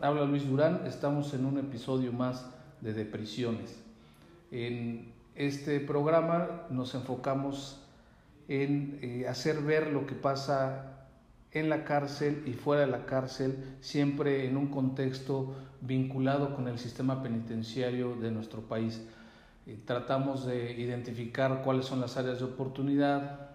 habla Luis Durán. Estamos en un episodio más de Deprisiones. En este programa nos enfocamos en eh, hacer ver lo que pasa en la cárcel y fuera de la cárcel, siempre en un contexto vinculado con el sistema penitenciario de nuestro país. Eh, tratamos de identificar cuáles son las áreas de oportunidad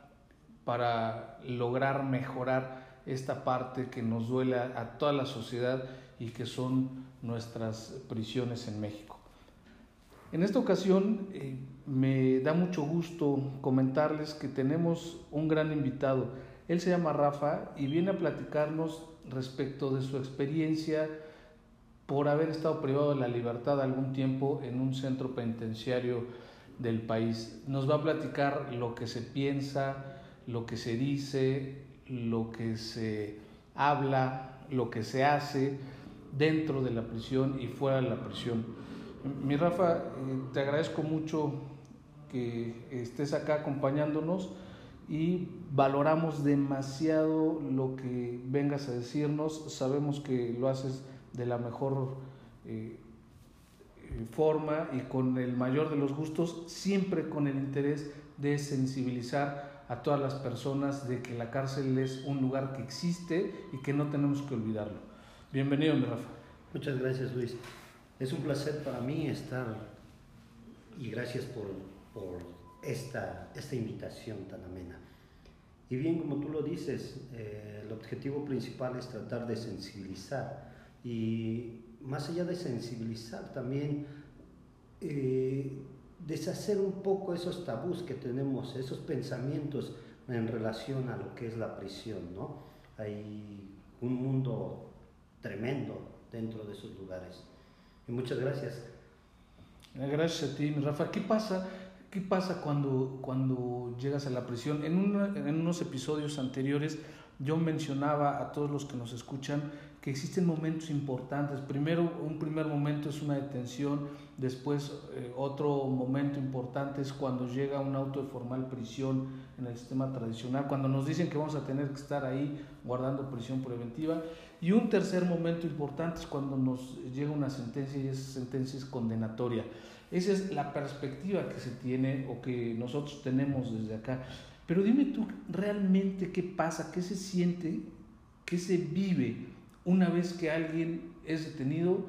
para lograr mejorar esta parte que nos duele a toda la sociedad y que son nuestras prisiones en México. En esta ocasión eh, me da mucho gusto comentarles que tenemos un gran invitado. Él se llama Rafa y viene a platicarnos respecto de su experiencia por haber estado privado de la libertad algún tiempo en un centro penitenciario del país. Nos va a platicar lo que se piensa, lo que se dice, lo que se habla, lo que se hace dentro de la prisión y fuera de la prisión. Mi Rafa, eh, te agradezco mucho que estés acá acompañándonos y valoramos demasiado lo que vengas a decirnos. Sabemos que lo haces de la mejor eh, eh, forma y con el mayor de los gustos, siempre con el interés de sensibilizar a todas las personas de que la cárcel es un lugar que existe y que no tenemos que olvidarlo. Bienvenido, mi Rafa. Muchas gracias, Luis. Es un placer para mí estar y gracias por, por esta, esta invitación tan amena. Y bien, como tú lo dices, eh, el objetivo principal es tratar de sensibilizar y más allá de sensibilizar también eh, deshacer un poco esos tabús que tenemos, esos pensamientos en relación a lo que es la prisión, ¿no? Hay un mundo tremendo dentro de esos lugares. Y muchas gracias. Gracias a ti, Rafa. ¿Qué pasa ¿Qué pasa cuando, cuando llegas a la prisión? En, en unos episodios anteriores yo mencionaba a todos los que nos escuchan que existen momentos importantes. Primero, un primer momento es una detención, después eh, otro momento importante es cuando llega un auto de formal prisión en el sistema tradicional, cuando nos dicen que vamos a tener que estar ahí guardando prisión preventiva. Y un tercer momento importante es cuando nos llega una sentencia y esa sentencia es condenatoria. Esa es la perspectiva que se tiene o que nosotros tenemos desde acá. Pero dime tú realmente qué pasa, qué se siente, qué se vive una vez que alguien es detenido,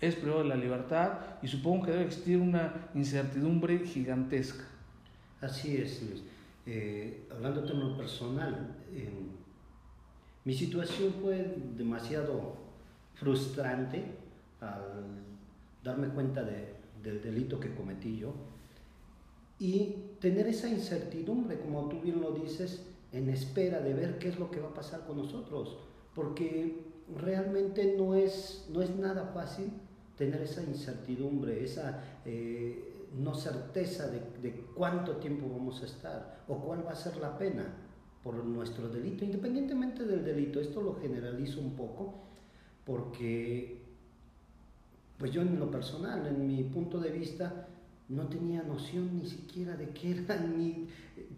es privado de la libertad y supongo que debe existir una incertidumbre gigantesca. Así es, Luis. Eh, hablando de lo personal, mi situación fue demasiado frustrante al darme cuenta de, del delito que cometí yo y tener esa incertidumbre, como tú bien lo dices, en espera de ver qué es lo que va a pasar con nosotros, porque realmente no es, no es nada fácil tener esa incertidumbre, esa eh, no certeza de, de cuánto tiempo vamos a estar o cuál va a ser la pena por nuestro delito, independientemente del delito, esto lo generalizo un poco, porque pues yo en lo personal, en mi punto de vista, no tenía noción ni siquiera de qué era, ni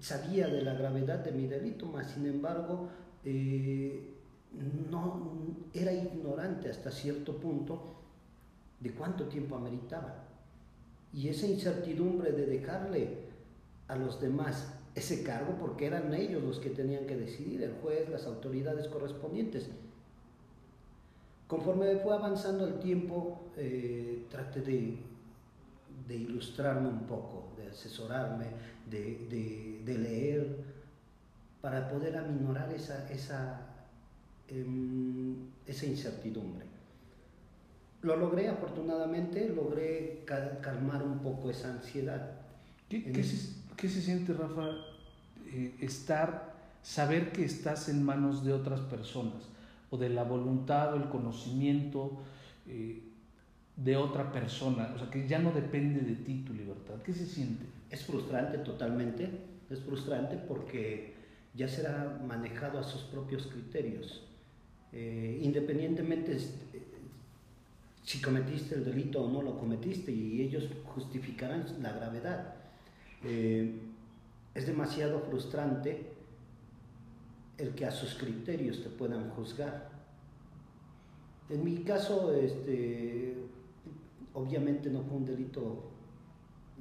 sabía de la gravedad de mi delito, mas sin embargo, eh, no, era ignorante hasta cierto punto de cuánto tiempo ameritaba. Y esa incertidumbre de dejarle a los demás ese cargo, porque eran ellos los que tenían que decidir, el juez, las autoridades correspondientes, Conforme fue avanzando el tiempo, eh, traté de, de, ilustrarme un poco, de asesorarme, de, de, leer, para poder aminorar esa, esa, em, esa incertidumbre. Lo logré, afortunadamente, logré calmar un poco esa ansiedad. ¿Qué, ¿qué, se, ¿qué se, siente, Rafa, eh, estar, saber que estás en manos de otras personas? o de la voluntad o el conocimiento eh, de otra persona, o sea, que ya no depende de ti tu libertad. ¿Qué se siente? Es frustrante totalmente, es frustrante porque ya será manejado a sus propios criterios. Eh, independientemente si cometiste el delito o no lo cometiste y ellos justificarán la gravedad. Eh, es demasiado frustrante el que a sus criterios te puedan juzgar. En mi caso, este, obviamente no fue un delito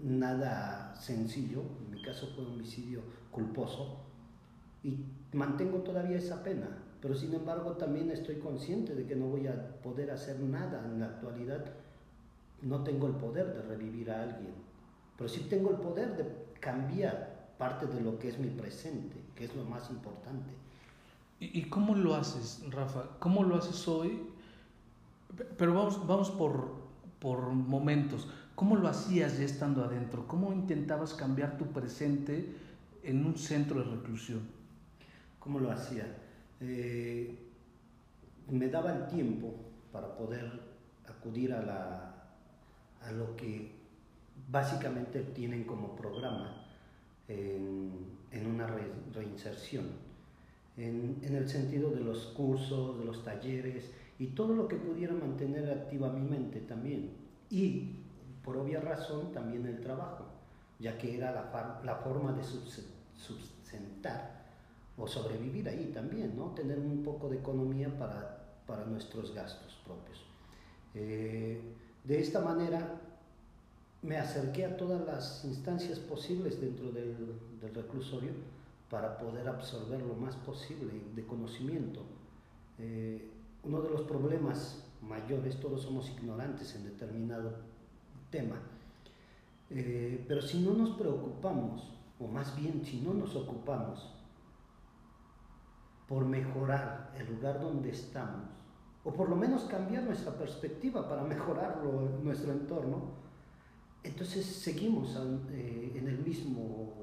nada sencillo, en mi caso fue un homicidio culposo y mantengo todavía esa pena, pero sin embargo también estoy consciente de que no voy a poder hacer nada en la actualidad, no tengo el poder de revivir a alguien, pero sí tengo el poder de cambiar parte de lo que es mi presente, que es lo más importante. ¿Y, cómo lo haces, Rafa? ¿Cómo lo haces hoy? Pero vamos, vamos por, por momentos. ¿Cómo lo hacías ya estando adentro? ¿Cómo intentabas cambiar tu presente en un centro de reclusión? ¿Cómo lo hacía? Eh, me daba el tiempo para poder acudir a, la, a lo que básicamente tienen como programa en, una reinserción, en, el sentido de los cursos, de los talleres y todo lo que pudiera mantener activa mi mente también. Y por obvia razón también el trabajo, ya que era la, la forma de sustentar o sobrevivir ahí también, ¿no? Tener un poco de economía para, para nuestros gastos propios. Eh, de esta manera me acerqué a todas las instancias posibles dentro del, del, reclusorio para poder absorber lo más posible de conocimiento. Eh, uno de los problemas mayores, todos somos ignorantes en determinado tema, eh, pero si no nos preocupamos, o más bien si no nos ocupamos por mejorar el lugar donde estamos, o por lo menos cambiar nuestra perspectiva para mejorar nuestro entorno, entonces seguimos eh, en el mismo,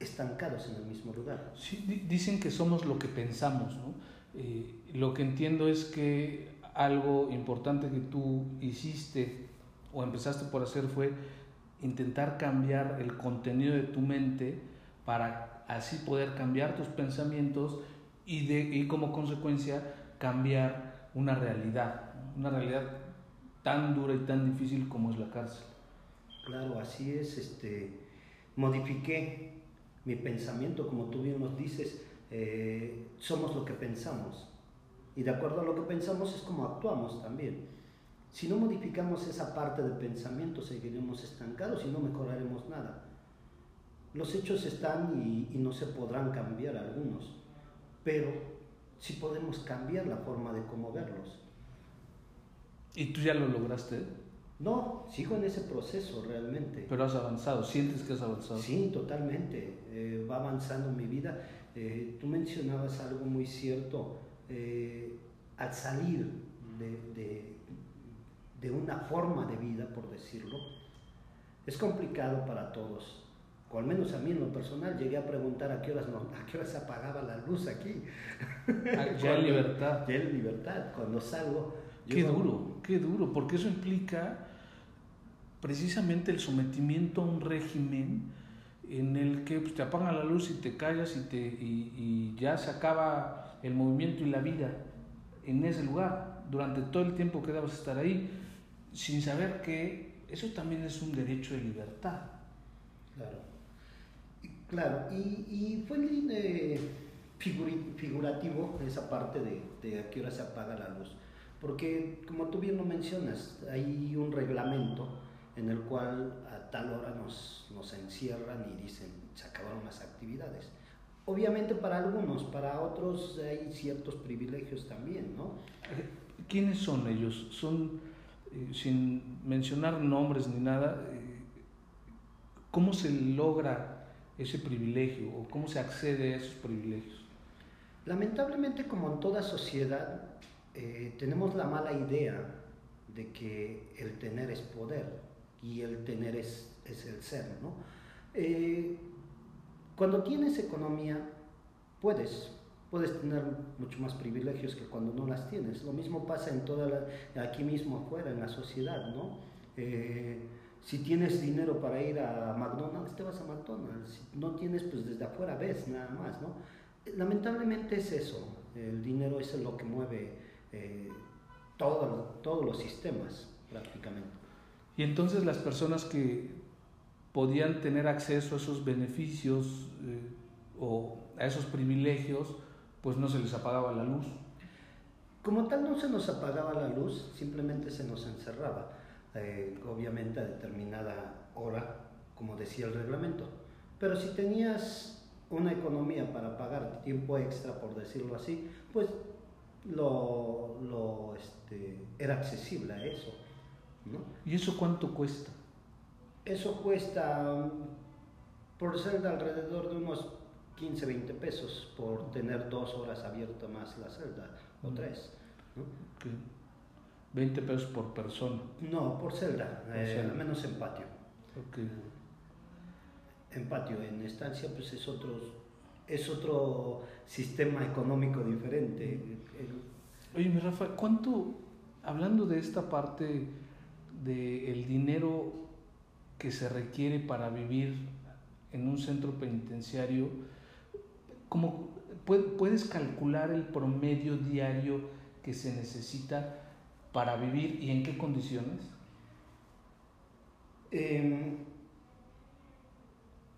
estancados en el mismo lugar. Sí, dicen que somos lo que pensamos, ¿no? Eh, lo que entiendo es que algo importante que tú hiciste o empezaste por hacer fue intentar cambiar el contenido de tu mente para así poder cambiar tus pensamientos y, de, y como consecuencia cambiar una realidad, una realidad tan dura y tan difícil como es la cárcel. Claro, así es, este, modifiqué mi pensamiento, como tú bien nos dices, eh, somos lo que pensamos. Y de acuerdo a lo que pensamos es como actuamos también. Si no modificamos esa parte del pensamiento, seguiremos estancados y no mejoraremos nada. Los hechos están y, no se podrán cambiar algunos, pero sí podemos cambiar la forma de cómo verlos. ¿Y tú ya lo lograste? No, sigo en ese proceso realmente. Pero has avanzado, ¿sientes que has avanzado? Sí, totalmente. Eh, va avanzando mi vida. Eh, tú mencionabas algo muy cierto. Eh, al salir de, de una forma de vida, por decirlo, es complicado para todos o al menos a mí en lo personal, llegué a preguntar a qué horas, no, a qué horas se apagaba la luz aquí. Ah, ya en libertad. Ya en libertad, cuando salgo. Qué duro, qué duro, porque eso implica precisamente el sometimiento a un régimen en el que pues, te apagan la luz y te callas y, te, y, ya se acaba el movimiento y la vida en ese lugar durante todo el tiempo que debas estar ahí, sin saber que eso también es un derecho de libertad. Claro. Claro, y, y fue eh, figurativo esa parte de, de, a qué hora se apaga la luz, porque como tú bien lo mencionas, hay un reglamento en el cual a tal hora nos, nos encierran y dicen se acabaron las actividades. Obviamente para algunos, para otros hay ciertos privilegios también, ¿no? ¿Quiénes son ellos? Son, eh, sin mencionar nombres ni nada, eh, ¿cómo se logra ese privilegio o cómo se accede a esos privilegios? Lamentablemente, como en toda sociedad, eh, tenemos la mala idea de que el tener es poder y el tener es, es el ser, ¿no? Eh, cuando tienes economía, puedes, puedes tener mucho más privilegios que cuando no las tienes. Lo mismo pasa en toda la, aquí mismo afuera, en la sociedad, ¿no? Eh, si tienes dinero para ir a McDonald's, te vas a McDonald's. Si no tienes, pues desde afuera ves nada más, ¿no? Lamentablemente es eso. El dinero es lo que mueve eh, todo, todos los sistemas, prácticamente. Y entonces las personas que podían tener acceso a esos beneficios eh, o a esos privilegios, pues no se les apagaba la luz. Como tal no se nos apagaba la luz, simplemente se nos encerraba eh, obviamente a determinada hora, como decía el reglamento. Pero si tenías una economía para pagar tiempo extra, por decirlo así, pues lo, este, era accesible a eso. ¿No? ¿Y eso cuánto cuesta? Eso cuesta, por ser de alrededor de unos 15, 20 pesos por tener dos horas abierta más la celda, o mm. tres. ¿no? 20 pesos por persona. No, por celda, eh, al menos en patio. Okay. En patio, en estancia, pues es otro, es otro sistema económico diferente. Oye, mi Rafa, ¿cuánto, hablando de esta parte del dinero que se requiere para vivir en un centro penitenciario, ¿cómo puedes calcular el promedio diario que se necesita para vivir y en qué condiciones? Em,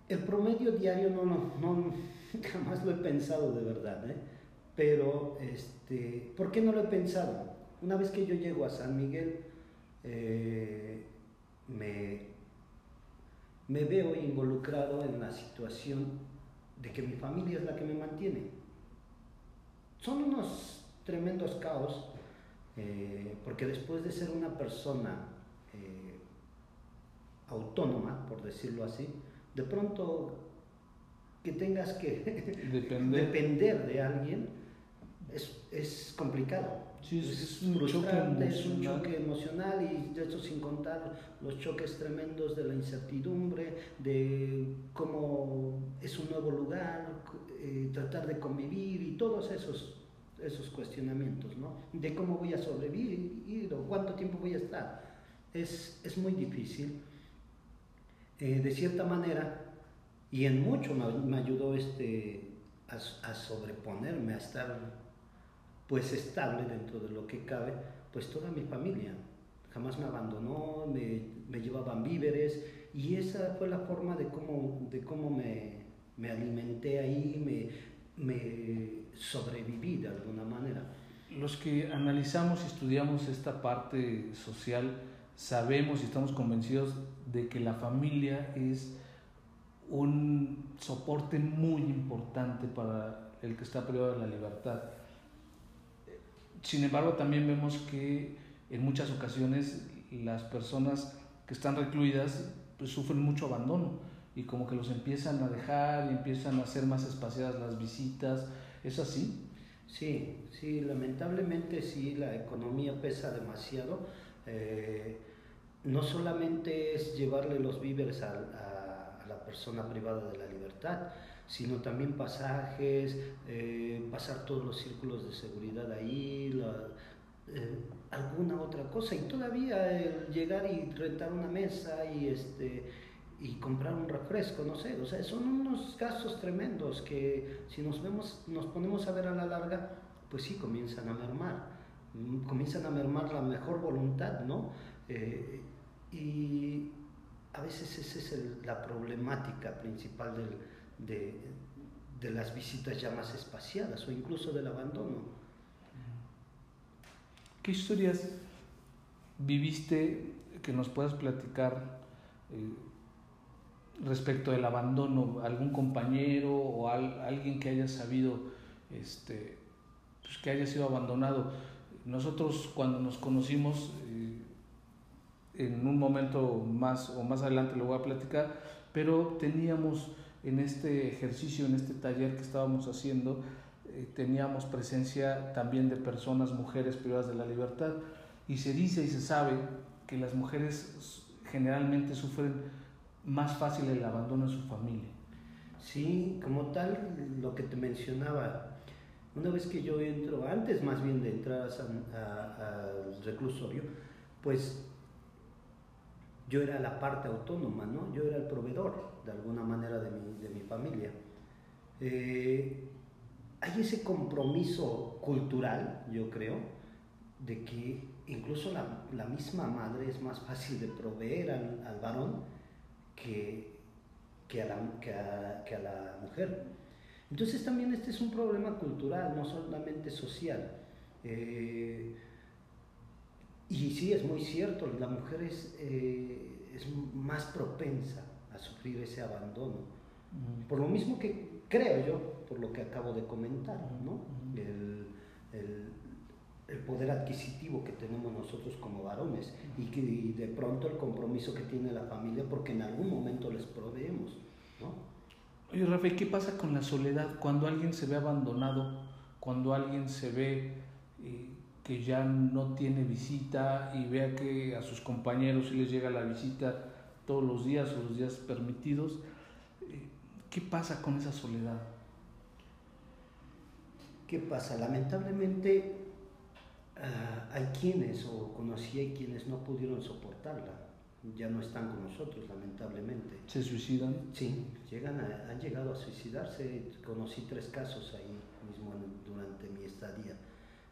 el promedio diario no, no, no, jamás lo he pensado de verdad, ¿eh? pero este, ¿por qué no lo he pensado? Una vez que yo llego a San Miguel, eh, me, me veo involucrado en la situación de que mi familia es la que me mantiene. Son unos tremendos caos eh, porque después de ser una persona eh, autónoma, por decirlo así, de pronto que tengas que depender, de alguien es, es complicado. Es, un choque es un choque emocional y de eso sin contar los choques tremendos de la incertidumbre, de cómo es un nuevo lugar, eh, tratar de convivir y todos esos esos cuestionamientos, ¿no? De cómo voy a sobrevivir o cuánto tiempo voy a estar. Es, es muy difícil. Eh, de cierta manera, y en mucho me, ayudó este, a, a, sobreponerme, a estar pues estable dentro de lo que cabe, pues toda mi familia. Jamás me abandonó, me, me llevaban víveres y esa fue la forma de cómo, de cómo me, me alimenté ahí, me, me sobreviví de alguna manera. Los que analizamos y estudiamos esta parte social sabemos y estamos convencidos de que la familia es un soporte muy importante para el que está privado de la libertad. Sin embargo, también vemos que en muchas ocasiones las personas que están recluidas pues, sufren mucho abandono y como que los empiezan a dejar y empiezan a ser más espaciadas las visitas. ¿Es así? Sí, sí, lamentablemente sí, la economía pesa demasiado. Eh, no solamente es llevarle los víveres a, la persona privada de la libertad, sino también pasajes, eh, pasar todos los círculos de seguridad ahí, eh, alguna otra cosa. Y todavía llegar y rentar una mesa y este y comprar un refresco, no sé, o sea, son unos gastos tremendos que si nos vemos, nos ponemos a ver a la larga, pues sí comienzan a mermar, mm, comienzan a mermar la mejor voluntad, ¿no? Eh, y a veces esa es la problemática principal de, de las visitas ya más espaciadas o incluso del abandono. ¿Qué historias viviste que nos puedas platicar? Eh, respecto del abandono, algún compañero o alguien que haya sabido, este, pues que haya sido abandonado. Nosotros cuando nos conocimos, eh, en un momento más o más adelante lo voy a platicar, pero teníamos en este ejercicio, en este taller que estábamos haciendo, eh, teníamos presencia también de personas, mujeres privadas de la libertad, y se dice y se sabe que las mujeres generalmente sufren más fácil el abandono de su familia. Sí, como tal, lo que te mencionaba, Una vez que yo entro, antes más bien de entrar al reclusorio, pues yo era la parte autónoma, ¿no? Yo era el proveedor, de alguna manera, de mi, de mi familia. Eh, hay ese compromiso cultural, yo creo, de que incluso la, la misma madre es más fácil de proveer al, al varón que, que, a la, que, a, que a la mujer. Entonces también este es un problema cultural, no solamente social. Eh, y sí, es muy cierto, la mujer es, eh, es más propensa a sufrir ese abandono. Por lo mismo que creo yo, por lo que acabo de comentar, ¿no? el, el, el, poder adquisitivo que tenemos nosotros como varones y, que, y de pronto el compromiso que tiene la familia porque en algún momento les proveemos. ¿no? Oye, Rafael, ¿qué pasa con la soledad cuando alguien se ve abandonado, cuando alguien se ve eh, que ya no tiene visita y vea que a sus compañeros sí les llega la visita todos los días o los días permitidos? Eh, ¿Qué pasa con esa soledad? ¿Qué pasa? Lamentablemente uh, hay quienes, o conocí a quienes no pudieron soportarla, ya no están con nosotros, lamentablemente. ¿Se suicidan? Sí, llegan a, han llegado a suicidarse. Conocí tres casos ahí mismo durante mi estadía.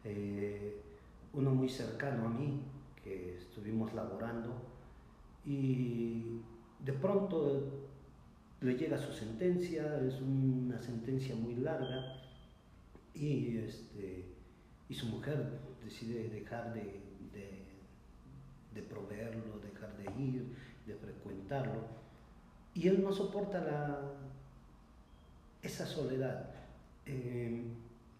Eh, uno muy cercano a mí, que estuvimos laborando, y de pronto le llega su sentencia, es una sentencia muy larga, y, este, y su mujer decide dejar de, de, proveerlo, dejar de ir, de frecuentarlo, y él no soporta la, esa soledad. Eh,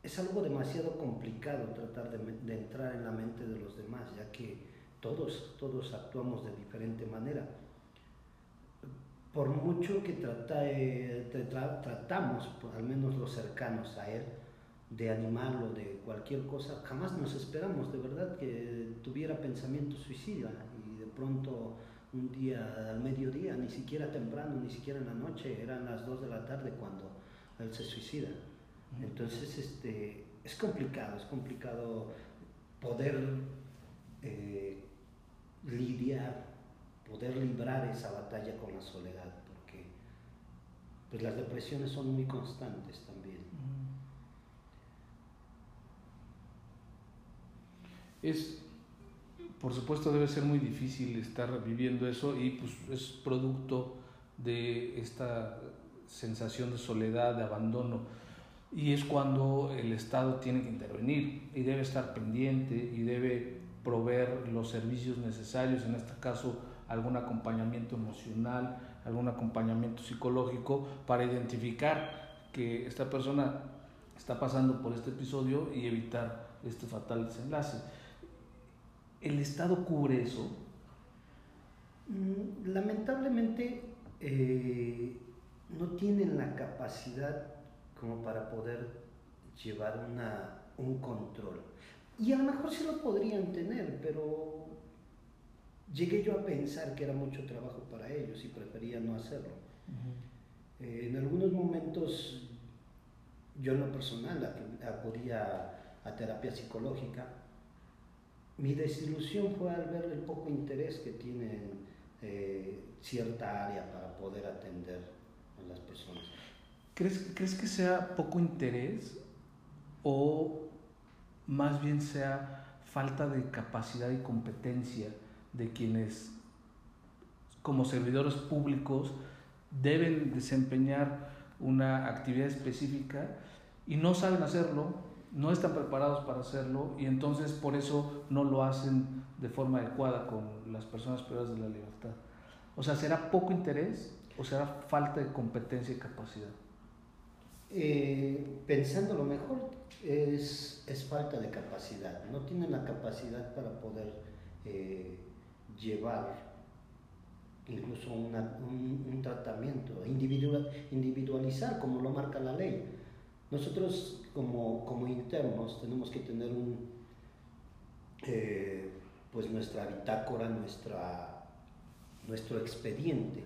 es algo demasiado complicado tratar de, entrar en la mente de los demás, ya que todos, todos actuamos de diferente manera. Por mucho que trata, tra, tratamos, al menos los cercanos a él, de animarlo de cualquier cosa, jamás nos esperamos de verdad que tuviera pensamiento suicida y de pronto un día al mediodía, ni siquiera temprano, ni siquiera en la noche, eran las 2 de la tarde cuando él se suicida. Entonces este, es complicado, es complicado poder eh, lidiar, poder librar esa batalla con la soledad, porque pues, las depresiones son muy constantes también. es, por supuesto, debe ser muy difícil estar viviendo eso y pues es producto de esta sensación de soledad, de abandono. Y es cuando el Estado tiene que intervenir y debe estar pendiente y debe proveer los servicios necesarios, en este caso algún acompañamiento emocional, algún acompañamiento psicológico para identificar que esta persona está pasando por este episodio y evitar este fatal desenlace. ¿El Estado cubre eso? Mm, lamentablemente eh, no tienen la capacidad como para poder llevar una, un control. Y a lo mejor sí lo podrían tener, pero llegué yo a pensar que era mucho trabajo para ellos y prefería no hacerlo. Uh -huh. eh, en algunos momentos yo en lo personal acudía a terapia psicológica mi desilusión fue al ver el poco interés que tiene eh, cierta área para poder atender a las personas. ¿Crees, ¿Crees que sea poco interés o más bien sea falta de capacidad y competencia de quienes como servidores públicos deben desempeñar una actividad específica y no saben hacerlo no están preparados para hacerlo y entonces por eso no lo hacen de forma adecuada con las personas privadas de la libertad. O sea, ¿será poco interés o será falta de competencia y capacidad? Eh, pensando lo mejor, es, falta de capacidad. No tienen la capacidad para poder eh, llevar incluso un, tratamiento, individual, individualizar como lo marca la ley. Nosotros como, como internos tenemos que tener un, eh, pues nuestra bitácora, nuestra, nuestro expediente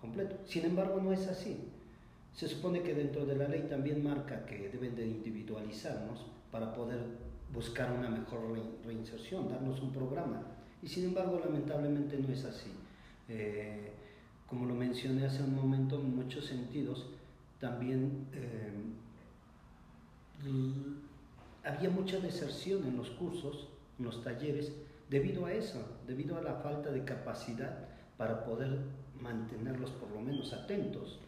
completo. Sin embargo, no es así. Se supone que dentro de la ley también marca que deben de individualizarnos para poder buscar una mejor reinserción, darnos un programa. Y sin embargo, lamentablemente no es así. Eh, como lo mencioné hace un momento, en muchos sentidos, también eh, había mucha deserción en los cursos, en los talleres, debido a eso, debido a la falta de capacidad para poder mantenerlos por lo menos atentos.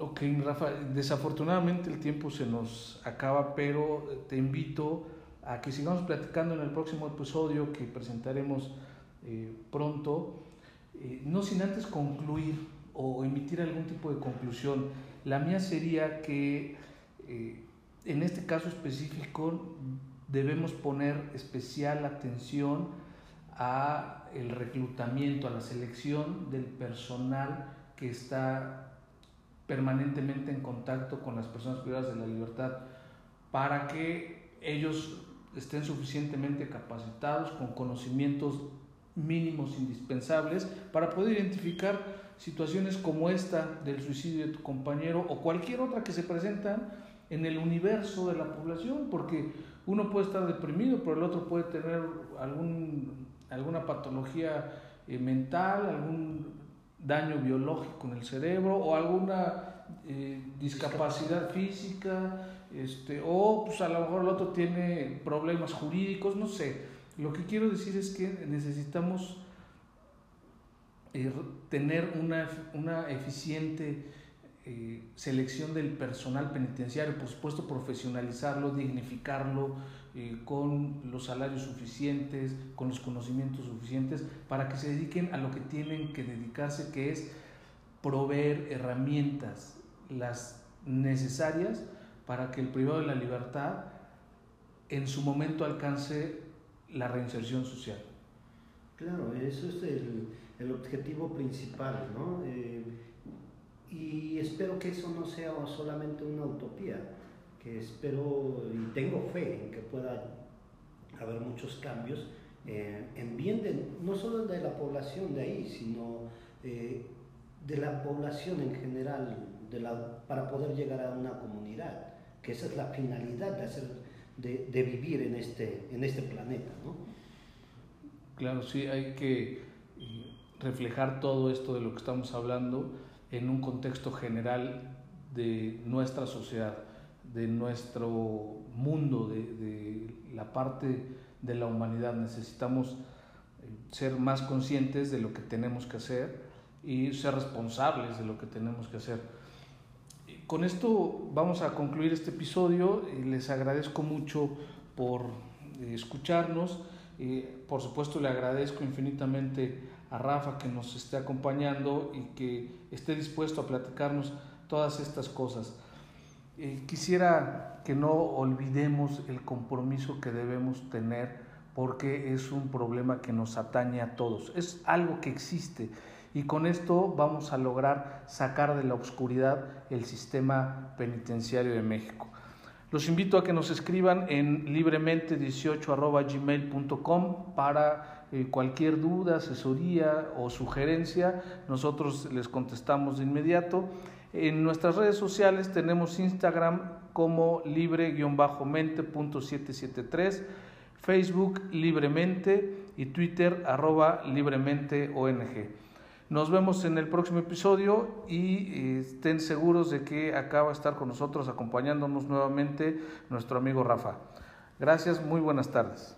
Ok, Rafa, desafortunadamente el tiempo se nos acaba, pero te invito a que sigamos platicando en el próximo episodio que presentaremos eh, pronto, eh, no sin antes concluir o emitir algún tipo de conclusión. La mía sería que eh, en este caso específico debemos poner especial atención a el reclutamiento, a la selección del personal que está permanentemente en contacto con las personas privadas de la libertad para que ellos estén suficientemente capacitados con conocimientos mínimos indispensables para poder identificar situaciones como esta del suicidio de tu compañero o cualquier otra que se presentan en el universo de la población, porque uno puede estar deprimido, pero el otro puede tener algún, alguna patología eh, mental, algún daño biológico en el cerebro o alguna eh, discapacidad física, este, o pues a lo mejor el otro tiene problemas jurídicos, no sé. Lo que quiero decir es que necesitamos eh, tener una, una eficiente eh, selección del personal penitenciario, por supuesto profesionalizarlo, dignificarlo, eh, con los salarios suficientes, con los conocimientos suficientes, para que se dediquen a lo que tienen que dedicarse, que es proveer herramientas, las necesarias para que el privado de la libertad en su momento alcance la reinserción social. Claro, eso es el, objetivo principal, ¿no? Eh, y espero que eso no sea solamente una utopía, que espero y tengo fe en que pueda haber muchos cambios eh, en bien de, no solo de la población de ahí, sino eh, de la población en general, para poder llegar a una comunidad, que esa es la finalidad de, vivir en este, en este planeta. Claro, sí, hay que reflejar todo esto de lo que estamos hablando en un contexto general de nuestra sociedad, de nuestro mundo, de, la parte de la humanidad. Necesitamos eh, ser más conscientes de lo que tenemos que hacer y ser responsables de lo que tenemos que hacer. Con esto vamos a concluir este episodio. Les agradezco mucho por eh, escucharnos. por supuesto le agradezco infinitamente a Rafa que nos esté acompañando y que esté dispuesto a platicarnos todas estas cosas. Eh, quisiera que no olvidemos el compromiso que debemos tener porque es un problema que nos atañe a todos, es algo que existe y con esto vamos a lograr sacar de la oscuridad el sistema penitenciario de México. Los invito a que nos escriban en libremente18.gmail.com para eh, cualquier duda, asesoría o sugerencia. Nosotros les contestamos de inmediato. En nuestras redes sociales tenemos Instagram como libre-mente.773, Facebook libremente y Twitter arroba libremente ONG. Nos vemos en el próximo episodio y eh, estén seguros de que acaba de estar con nosotros acompañándonos nuevamente nuestro amigo Rafa. Gracias, muy buenas tardes.